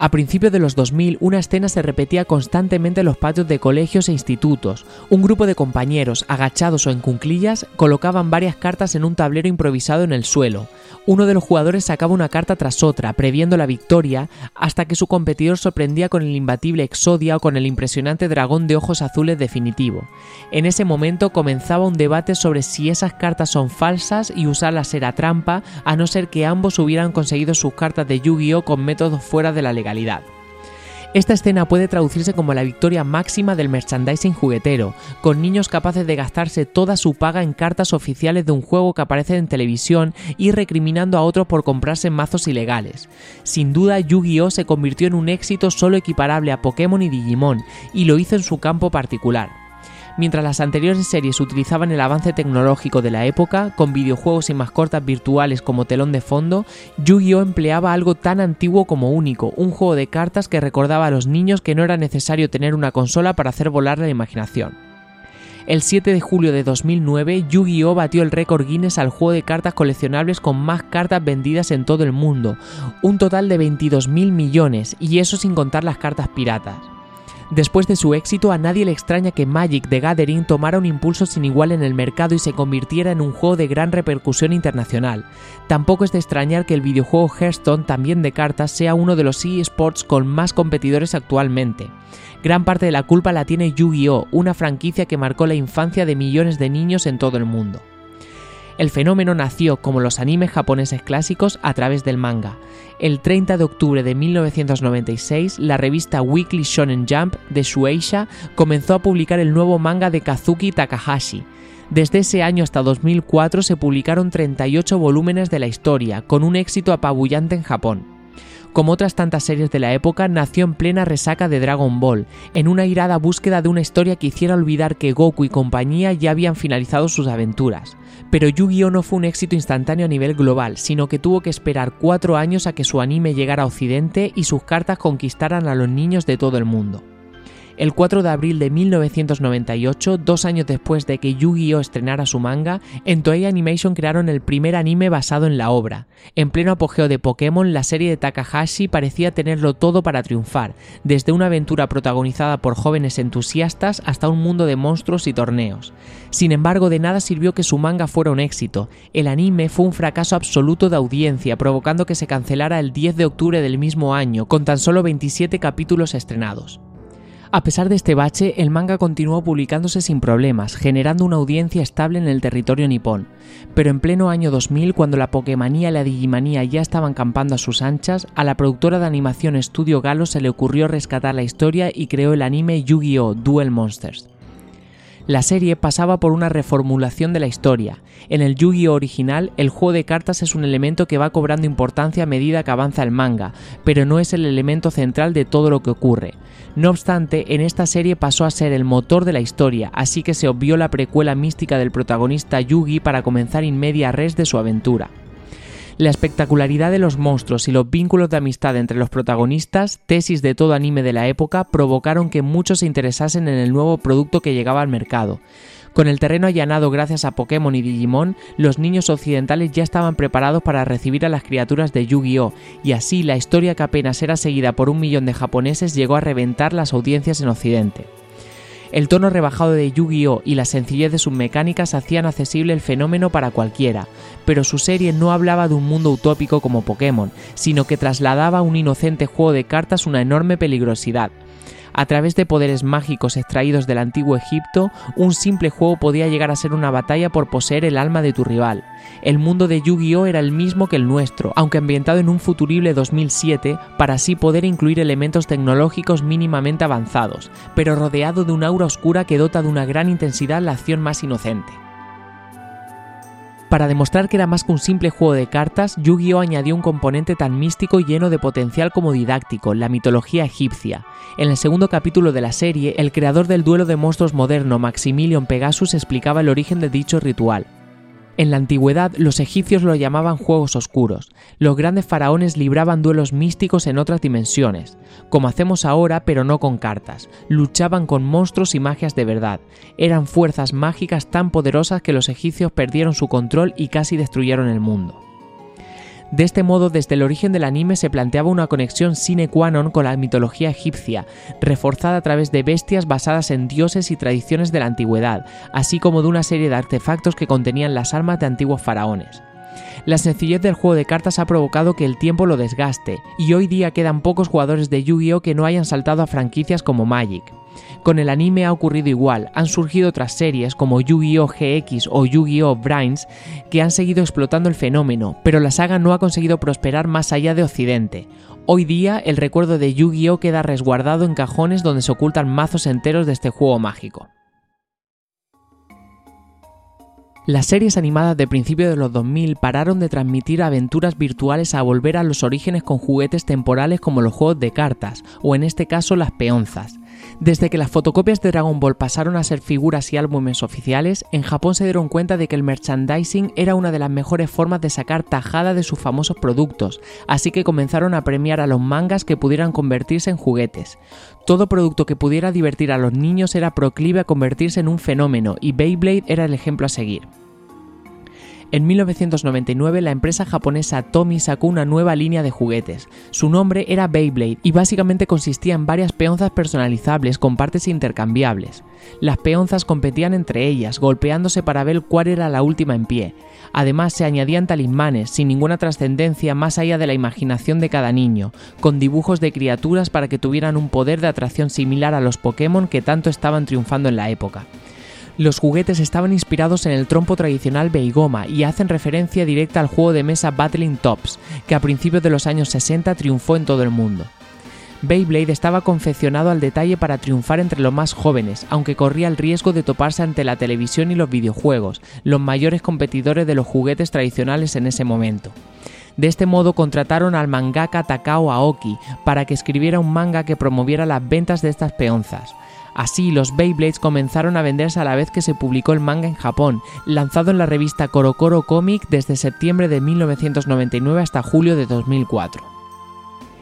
A principios de los 2000, una escena se repetía constantemente en los patios de colegios e institutos. Un grupo de compañeros, agachados o en cunclillas, colocaban varias cartas en un tablero improvisado en el suelo. Uno de los jugadores sacaba una carta tras otra, previendo la victoria, hasta que su competidor sorprendía con el imbatible Exodia o con el impresionante dragón de ojos azules definitivo. En ese momento comenzaba un debate sobre si esas cartas son falsas y usarlas era trampa, a no ser que ambos hubieran conseguido sus cartas de Yu-Gi-Oh con métodos fuera de la legalidad. Esta escena puede traducirse como la victoria máxima del merchandising juguetero, con niños capaces de gastarse toda su paga en cartas oficiales de un juego que aparece en televisión y recriminando a otros por comprarse mazos ilegales. Sin duda, Yu-Gi-Oh se convirtió en un éxito solo equiparable a Pokémon y Digimon, y lo hizo en su campo particular. Mientras las anteriores series utilizaban el avance tecnológico de la época, con videojuegos y mascotas virtuales como telón de fondo, Yu-Gi-Oh empleaba algo tan antiguo como único, un juego de cartas que recordaba a los niños que no era necesario tener una consola para hacer volar la imaginación. El 7 de julio de 2009, Yu-Gi-Oh batió el récord Guinness al juego de cartas coleccionables con más cartas vendidas en todo el mundo, un total de 22.000 millones, y eso sin contar las cartas piratas. Después de su éxito, a nadie le extraña que Magic the Gathering tomara un impulso sin igual en el mercado y se convirtiera en un juego de gran repercusión internacional. Tampoco es de extrañar que el videojuego Hearthstone, también de cartas, sea uno de los eSports con más competidores actualmente. Gran parte de la culpa la tiene Yu-Gi-Oh!, una franquicia que marcó la infancia de millones de niños en todo el mundo. El fenómeno nació, como los animes japoneses clásicos, a través del manga. El 30 de octubre de 1996, la revista Weekly Shonen Jump de Shueisha comenzó a publicar el nuevo manga de Kazuki Takahashi. Desde ese año hasta 2004 se publicaron 38 volúmenes de la historia, con un éxito apabullante en Japón como otras tantas series de la época, nació en plena resaca de Dragon Ball, en una irada búsqueda de una historia que hiciera olvidar que Goku y compañía ya habían finalizado sus aventuras. Pero Yu-Gi-Oh no fue un éxito instantáneo a nivel global, sino que tuvo que esperar cuatro años a que su anime llegara a Occidente y sus cartas conquistaran a los niños de todo el mundo. El 4 de abril de 1998, dos años después de que Yu-Gi-Oh estrenara su manga, en Toei Animation crearon el primer anime basado en la obra. En pleno apogeo de Pokémon, la serie de Takahashi parecía tenerlo todo para triunfar, desde una aventura protagonizada por jóvenes entusiastas hasta un mundo de monstruos y torneos. Sin embargo, de nada sirvió que su manga fuera un éxito. El anime fue un fracaso absoluto de audiencia, provocando que se cancelara el 10 de octubre del mismo año, con tan solo 27 capítulos estrenados. A pesar de este bache, el manga continuó publicándose sin problemas, generando una audiencia estable en el territorio nipón. Pero en pleno año 2000, cuando la Pokémonía y la Digimanía ya estaban campando a sus anchas, a la productora de animación Studio Galo se le ocurrió rescatar la historia y creó el anime Yu-Gi-Oh! Duel Monsters. La serie pasaba por una reformulación de la historia. En el Yu-Gi-Oh original, el juego de cartas es un elemento que va cobrando importancia a medida que avanza el manga, pero no es el elemento central de todo lo que ocurre. No obstante, en esta serie pasó a ser el motor de la historia, así que se obvió la precuela mística del protagonista Yugi para comenzar in media res de su aventura. La espectacularidad de los monstruos y los vínculos de amistad entre los protagonistas, tesis de todo anime de la época, provocaron que muchos se interesasen en el nuevo producto que llegaba al mercado. Con el terreno allanado gracias a Pokémon y Digimon, los niños occidentales ya estaban preparados para recibir a las criaturas de Yu-Gi-Oh! y así la historia que apenas era seguida por un millón de japoneses llegó a reventar las audiencias en Occidente. El tono rebajado de Yu-Gi-Oh! y la sencillez de sus mecánicas hacían accesible el fenómeno para cualquiera, pero su serie no hablaba de un mundo utópico como Pokémon, sino que trasladaba a un inocente juego de cartas una enorme peligrosidad. A través de poderes mágicos extraídos del antiguo Egipto, un simple juego podía llegar a ser una batalla por poseer el alma de tu rival. El mundo de Yu-Gi-Oh era el mismo que el nuestro, aunque ambientado en un futurible 2007 para así poder incluir elementos tecnológicos mínimamente avanzados, pero rodeado de un aura oscura que dota de una gran intensidad la acción más inocente. Para demostrar que era más que un simple juego de cartas, Yu-Gi-Oh añadió un componente tan místico y lleno de potencial como didáctico, la mitología egipcia. En el segundo capítulo de la serie, el creador del duelo de monstruos moderno, Maximilian Pegasus, explicaba el origen de dicho ritual. En la antigüedad los egipcios lo llamaban juegos oscuros. Los grandes faraones libraban duelos místicos en otras dimensiones, como hacemos ahora pero no con cartas. Luchaban con monstruos y magias de verdad. Eran fuerzas mágicas tan poderosas que los egipcios perdieron su control y casi destruyeron el mundo. De este modo, desde el origen del anime se planteaba una conexión sine qua non con la mitología egipcia, reforzada a través de bestias basadas en dioses y tradiciones de la antigüedad, así como de una serie de artefactos que contenían las armas de antiguos faraones. La sencillez del juego de cartas ha provocado que el tiempo lo desgaste, y hoy día quedan pocos jugadores de Yu-Gi-Oh que no hayan saltado a franquicias como Magic. Con el anime ha ocurrido igual, han surgido otras series como Yu-Gi-Oh GX o Yu-Gi-Oh Brains que han seguido explotando el fenómeno, pero la saga no ha conseguido prosperar más allá de Occidente. Hoy día el recuerdo de Yu-Gi-Oh queda resguardado en cajones donde se ocultan mazos enteros de este juego mágico. Las series animadas de principios de los 2000 pararon de transmitir aventuras virtuales a volver a los orígenes con juguetes temporales como los juegos de cartas, o en este caso las peonzas. Desde que las fotocopias de Dragon Ball pasaron a ser figuras y álbumes oficiales, en Japón se dieron cuenta de que el merchandising era una de las mejores formas de sacar tajada de sus famosos productos, así que comenzaron a premiar a los mangas que pudieran convertirse en juguetes. Todo producto que pudiera divertir a los niños era proclive a convertirse en un fenómeno y Beyblade era el ejemplo a seguir. En 1999 la empresa japonesa Tommy sacó una nueva línea de juguetes. Su nombre era Beyblade y básicamente consistía en varias peonzas personalizables con partes intercambiables. Las peonzas competían entre ellas, golpeándose para ver cuál era la última en pie. Además se añadían talismanes, sin ninguna trascendencia más allá de la imaginación de cada niño, con dibujos de criaturas para que tuvieran un poder de atracción similar a los Pokémon que tanto estaban triunfando en la época. Los juguetes estaban inspirados en el trompo tradicional Beigoma y hacen referencia directa al juego de mesa Battling Tops, que a principios de los años 60 triunfó en todo el mundo. Beyblade estaba confeccionado al detalle para triunfar entre los más jóvenes, aunque corría el riesgo de toparse ante la televisión y los videojuegos, los mayores competidores de los juguetes tradicionales en ese momento. De este modo contrataron al mangaka Takao Aoki para que escribiera un manga que promoviera las ventas de estas peonzas. Así, los Beyblades comenzaron a venderse a la vez que se publicó el manga en Japón, lanzado en la revista Korokoro Comic desde septiembre de 1999 hasta julio de 2004.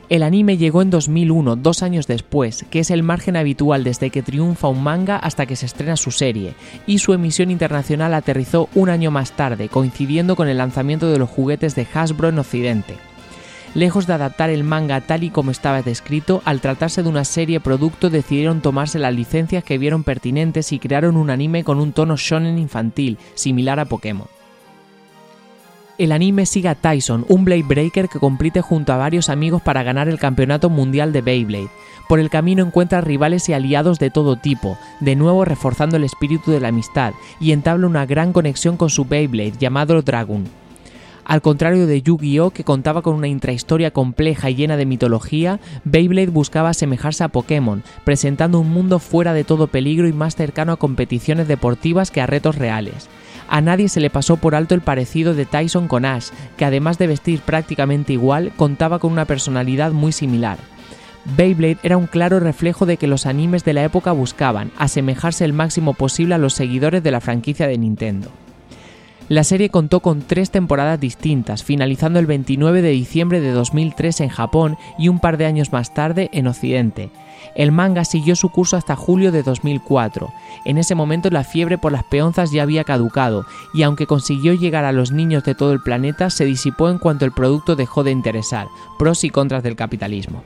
El anime llegó en 2001, dos años después, que es el margen habitual desde que triunfa un manga hasta que se estrena su serie, y su emisión internacional aterrizó un año más tarde, coincidiendo con el lanzamiento de los juguetes de Hasbro en Occidente. Lejos de adaptar el manga tal y como estaba descrito, al tratarse de una serie producto decidieron tomarse las licencias que vieron pertinentes y crearon un anime con un tono shonen infantil, similar a Pokémon. El anime sigue a Tyson, un Blade Breaker que compite junto a varios amigos para ganar el campeonato mundial de Beyblade. Por el camino encuentra rivales y aliados de todo tipo, de nuevo reforzando el espíritu de la amistad, y entabla una gran conexión con su Beyblade llamado Dragon. Al contrario de Yu-Gi-Oh, que contaba con una intrahistoria compleja y llena de mitología, Beyblade buscaba asemejarse a Pokémon, presentando un mundo fuera de todo peligro y más cercano a competiciones deportivas que a retos reales. A nadie se le pasó por alto el parecido de Tyson con Ash, que además de vestir prácticamente igual, contaba con una personalidad muy similar. Beyblade era un claro reflejo de que los animes de la época buscaban asemejarse el máximo posible a los seguidores de la franquicia de Nintendo. La serie contó con tres temporadas distintas, finalizando el 29 de diciembre de 2003 en Japón y un par de años más tarde en Occidente. El manga siguió su curso hasta julio de 2004. En ese momento la fiebre por las peonzas ya había caducado, y aunque consiguió llegar a los niños de todo el planeta, se disipó en cuanto el producto dejó de interesar, pros y contras del capitalismo.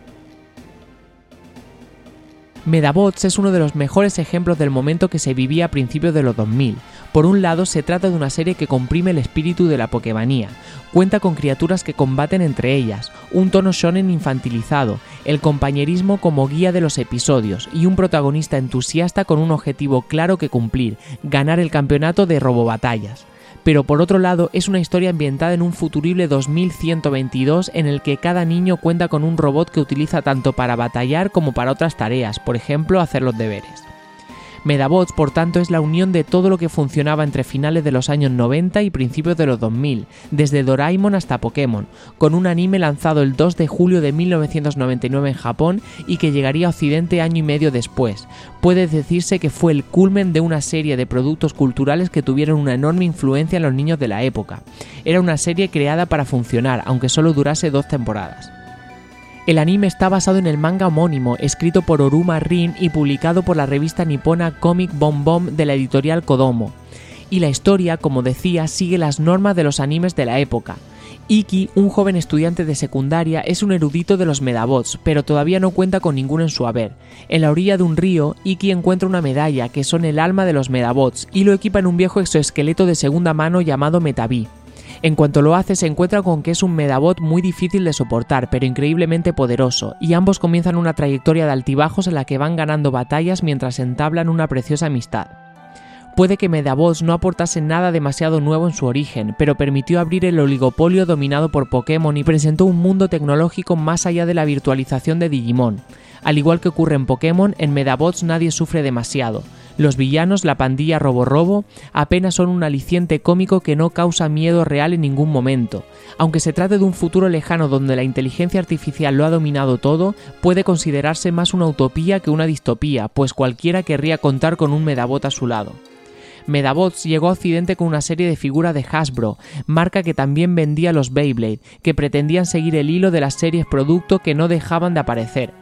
Medabots es uno de los mejores ejemplos del momento que se vivía a principios de los 2000. Por un lado, se trata de una serie que comprime el espíritu de la Pokémonía. Cuenta con criaturas que combaten entre ellas, un tono shonen infantilizado, el compañerismo como guía de los episodios y un protagonista entusiasta con un objetivo claro que cumplir, ganar el campeonato de robobatallas pero por otro lado es una historia ambientada en un futurible 2122 en el que cada niño cuenta con un robot que utiliza tanto para batallar como para otras tareas, por ejemplo hacer los deberes. Medabots, por tanto, es la unión de todo lo que funcionaba entre finales de los años 90 y principios de los 2000, desde Doraemon hasta Pokémon, con un anime lanzado el 2 de julio de 1999 en Japón y que llegaría a Occidente año y medio después. Puede decirse que fue el culmen de una serie de productos culturales que tuvieron una enorme influencia en los niños de la época. Era una serie creada para funcionar, aunque solo durase dos temporadas. El anime está basado en el manga homónimo, escrito por Oruma Rin y publicado por la revista nipona Comic Bomb Bomb de la editorial Kodomo. Y la historia, como decía, sigue las normas de los animes de la época. Iki, un joven estudiante de secundaria, es un erudito de los Medabots, pero todavía no cuenta con ninguno en su haber. En la orilla de un río, Iki encuentra una medalla que son el alma de los Medabots y lo equipa en un viejo exoesqueleto de segunda mano llamado Metaví. En cuanto lo hace se encuentra con que es un Medabot muy difícil de soportar, pero increíblemente poderoso, y ambos comienzan una trayectoria de altibajos en la que van ganando batallas mientras entablan una preciosa amistad. Puede que Medabots no aportase nada demasiado nuevo en su origen, pero permitió abrir el oligopolio dominado por Pokémon y presentó un mundo tecnológico más allá de la virtualización de Digimon. Al igual que ocurre en Pokémon, en Medabots nadie sufre demasiado. Los villanos, la pandilla Robo Robo, apenas son un aliciente cómico que no causa miedo real en ningún momento. Aunque se trate de un futuro lejano donde la inteligencia artificial lo ha dominado todo, puede considerarse más una utopía que una distopía, pues cualquiera querría contar con un Medabot a su lado. Medabots llegó a Occidente con una serie de figuras de Hasbro, marca que también vendía los Beyblade, que pretendían seguir el hilo de las series producto que no dejaban de aparecer.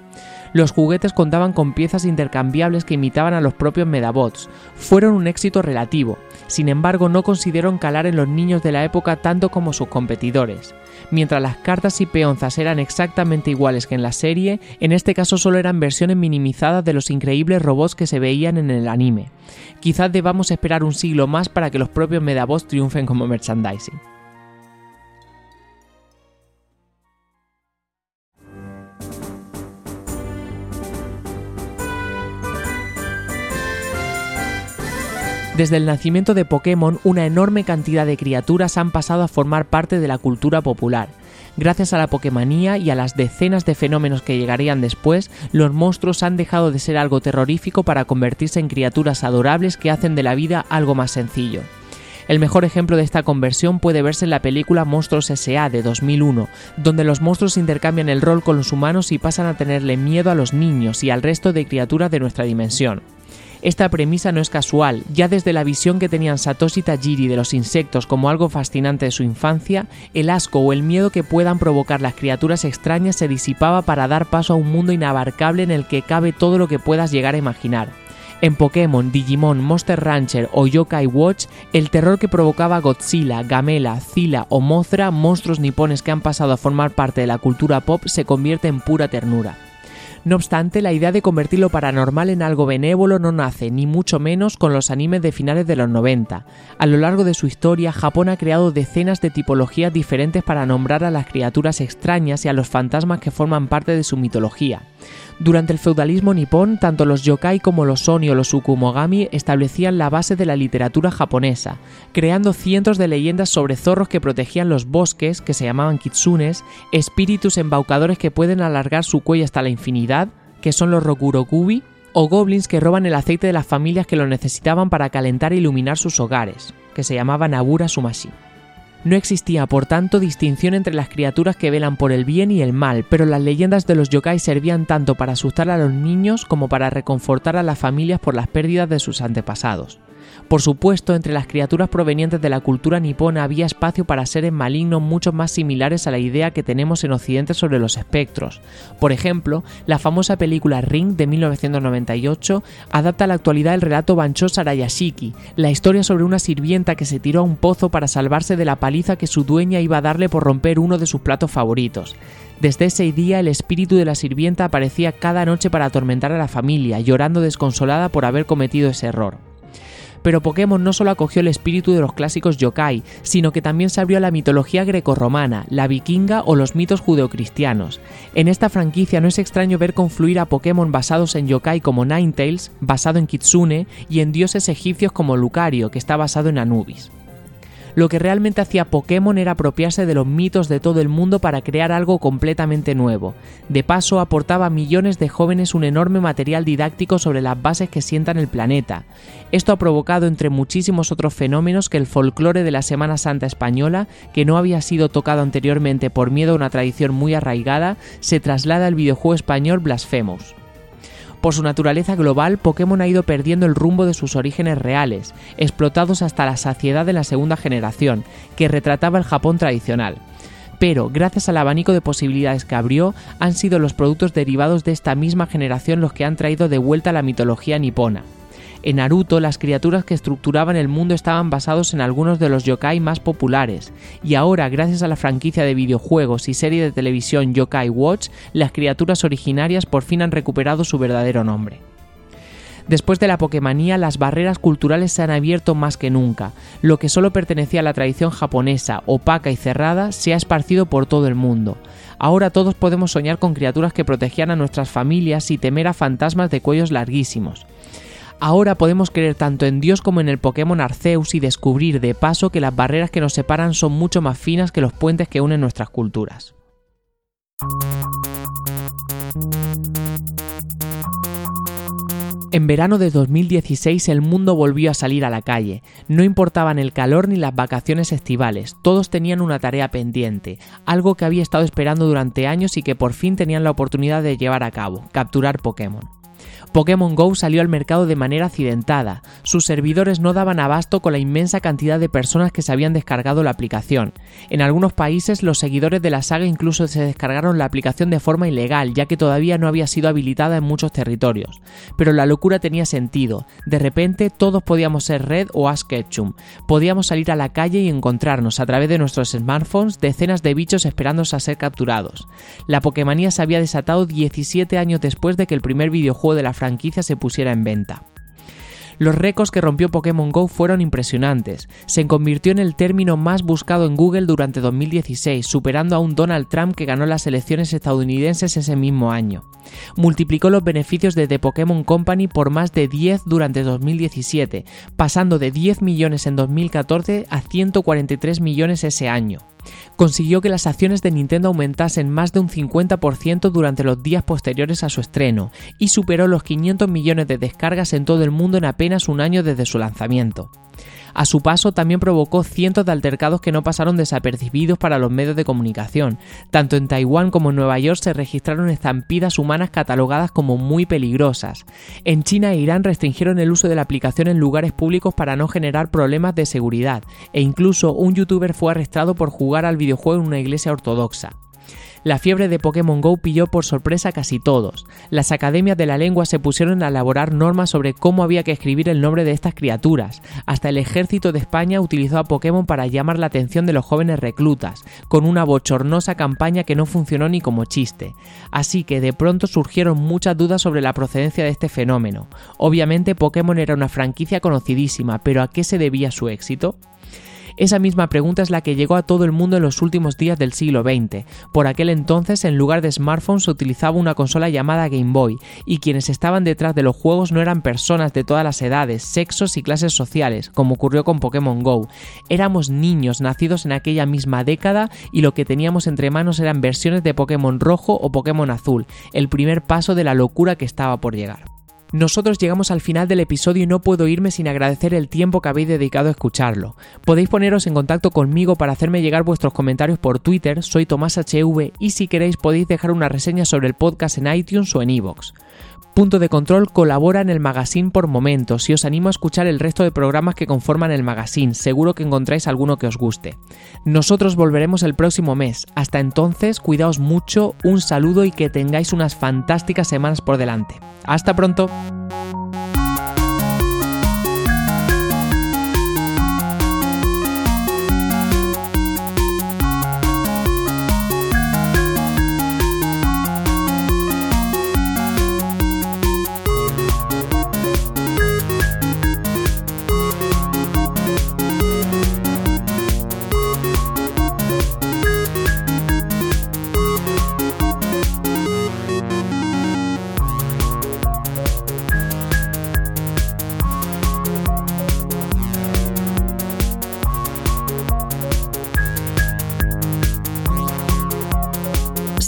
Los juguetes contaban con piezas intercambiables que imitaban a los propios Medabots. Fueron un éxito relativo, sin embargo no consiguieron calar en los niños de la época tanto como sus competidores. Mientras las cartas y peonzas eran exactamente iguales que en la serie, en este caso solo eran versiones minimizadas de los increíbles robots que se veían en el anime. Quizás debamos esperar un siglo más para que los propios Medabots triunfen como merchandising. Desde el nacimiento de Pokémon, una enorme cantidad de criaturas han pasado a formar parte de la cultura popular. Gracias a la Pokémonía y a las decenas de fenómenos que llegarían después, los monstruos han dejado de ser algo terrorífico para convertirse en criaturas adorables que hacen de la vida algo más sencillo. El mejor ejemplo de esta conversión puede verse en la película Monstruos S.A. de 2001, donde los monstruos intercambian el rol con los humanos y pasan a tenerle miedo a los niños y al resto de criaturas de nuestra dimensión. Esta premisa no es casual, ya desde la visión que tenían Satoshi Tajiri de los insectos como algo fascinante de su infancia, el asco o el miedo que puedan provocar las criaturas extrañas se disipaba para dar paso a un mundo inabarcable en el que cabe todo lo que puedas llegar a imaginar. En Pokémon, Digimon, Monster Rancher o Yokai Watch, el terror que provocaba Godzilla, Gamela, Zilla o Mothra, monstruos nipones que han pasado a formar parte de la cultura pop, se convierte en pura ternura. No obstante, la idea de convertir lo paranormal en algo benévolo no nace, ni mucho menos con los animes de finales de los 90. A lo largo de su historia, Japón ha creado decenas de tipologías diferentes para nombrar a las criaturas extrañas y a los fantasmas que forman parte de su mitología. Durante el feudalismo nipón, tanto los yokai como los oni o los ukumogami establecían la base de la literatura japonesa, creando cientos de leyendas sobre zorros que protegían los bosques, que se llamaban kitsunes, espíritus embaucadores que pueden alargar su cuello hasta la infinidad, que son los rokurokubi, o goblins que roban el aceite de las familias que lo necesitaban para calentar e iluminar sus hogares, que se llamaban Abura Sumashi. No existía, por tanto, distinción entre las criaturas que velan por el bien y el mal, pero las leyendas de los yokai servían tanto para asustar a los niños como para reconfortar a las familias por las pérdidas de sus antepasados. Por supuesto, entre las criaturas provenientes de la cultura nipona había espacio para seres malignos mucho más similares a la idea que tenemos en Occidente sobre los espectros. Por ejemplo, la famosa película Ring de 1998 adapta a la actualidad el relato Bancho Sarayashiki, la historia sobre una sirvienta que se tiró a un pozo para salvarse de la paliza que su dueña iba a darle por romper uno de sus platos favoritos. Desde ese día el espíritu de la sirvienta aparecía cada noche para atormentar a la familia, llorando desconsolada por haber cometido ese error. Pero Pokémon no solo acogió el espíritu de los clásicos yokai, sino que también se abrió a la mitología grecorromana, la vikinga o los mitos judeocristianos. En esta franquicia no es extraño ver confluir a Pokémon basados en yokai como Ninetales, basado en Kitsune, y en dioses egipcios como Lucario, que está basado en Anubis. Lo que realmente hacía Pokémon era apropiarse de los mitos de todo el mundo para crear algo completamente nuevo. De paso, aportaba a millones de jóvenes un enorme material didáctico sobre las bases que sientan el planeta. Esto ha provocado, entre muchísimos otros fenómenos, que el folclore de la Semana Santa española, que no había sido tocado anteriormente por miedo a una tradición muy arraigada, se traslada al videojuego español Blasphemous. Por su naturaleza global, Pokémon ha ido perdiendo el rumbo de sus orígenes reales, explotados hasta la saciedad de la segunda generación, que retrataba el Japón tradicional. Pero, gracias al abanico de posibilidades que abrió, han sido los productos derivados de esta misma generación los que han traído de vuelta la mitología nipona. En Naruto, las criaturas que estructuraban el mundo estaban basados en algunos de los yokai más populares, y ahora, gracias a la franquicia de videojuegos y serie de televisión Yokai Watch, las criaturas originarias por fin han recuperado su verdadero nombre. Después de la Pokémonía, las barreras culturales se han abierto más que nunca. Lo que solo pertenecía a la tradición japonesa, opaca y cerrada, se ha esparcido por todo el mundo. Ahora todos podemos soñar con criaturas que protegían a nuestras familias y temer a fantasmas de cuellos larguísimos. Ahora podemos creer tanto en Dios como en el Pokémon Arceus y descubrir de paso que las barreras que nos separan son mucho más finas que los puentes que unen nuestras culturas. En verano de 2016 el mundo volvió a salir a la calle. No importaban el calor ni las vacaciones estivales, todos tenían una tarea pendiente, algo que había estado esperando durante años y que por fin tenían la oportunidad de llevar a cabo, capturar Pokémon. Pokémon Go salió al mercado de manera accidentada. Sus servidores no daban abasto con la inmensa cantidad de personas que se habían descargado la aplicación. En algunos países los seguidores de la saga incluso se descargaron la aplicación de forma ilegal, ya que todavía no había sido habilitada en muchos territorios. Pero la locura tenía sentido. De repente todos podíamos ser Red o Ash Ketchum. Podíamos salir a la calle y encontrarnos a través de nuestros smartphones decenas de bichos esperándose a ser capturados. La Pokémonía se había desatado 17 años después de que el primer videojuego de la franquicia se pusiera en venta. Los récords que rompió Pokémon Go fueron impresionantes. Se convirtió en el término más buscado en Google durante 2016, superando a un Donald Trump que ganó las elecciones estadounidenses ese mismo año. Multiplicó los beneficios de The Pokémon Company por más de 10 durante 2017, pasando de 10 millones en 2014 a 143 millones ese año consiguió que las acciones de Nintendo aumentasen más de un 50% durante los días posteriores a su estreno y superó los 500 millones de descargas en todo el mundo en apenas un año desde su lanzamiento. A su paso también provocó cientos de altercados que no pasaron desapercibidos para los medios de comunicación. Tanto en Taiwán como en Nueva York se registraron estampidas humanas catalogadas como muy peligrosas. En China e Irán restringieron el uso de la aplicación en lugares públicos para no generar problemas de seguridad, e incluso un youtuber fue arrestado por jugar al videojuego en una iglesia ortodoxa. La fiebre de Pokémon Go pilló por sorpresa a casi todos. Las academias de la lengua se pusieron a elaborar normas sobre cómo había que escribir el nombre de estas criaturas. Hasta el ejército de España utilizó a Pokémon para llamar la atención de los jóvenes reclutas, con una bochornosa campaña que no funcionó ni como chiste. Así que de pronto surgieron muchas dudas sobre la procedencia de este fenómeno. Obviamente Pokémon era una franquicia conocidísima, pero ¿a qué se debía su éxito? Esa misma pregunta es la que llegó a todo el mundo en los últimos días del siglo XX. Por aquel entonces, en lugar de smartphones, se utilizaba una consola llamada Game Boy, y quienes estaban detrás de los juegos no eran personas de todas las edades, sexos y clases sociales, como ocurrió con Pokémon Go. Éramos niños nacidos en aquella misma década y lo que teníamos entre manos eran versiones de Pokémon rojo o Pokémon azul, el primer paso de la locura que estaba por llegar. Nosotros llegamos al final del episodio y no puedo irme sin agradecer el tiempo que habéis dedicado a escucharlo. Podéis poneros en contacto conmigo para hacerme llegar vuestros comentarios por Twitter, soy Tomás HV y si queréis podéis dejar una reseña sobre el podcast en iTunes o en iVoox. Punto de Control colabora en el magazine por momentos y os animo a escuchar el resto de programas que conforman el magazine, seguro que encontráis alguno que os guste. Nosotros volveremos el próximo mes, hasta entonces cuidaos mucho, un saludo y que tengáis unas fantásticas semanas por delante. Hasta pronto.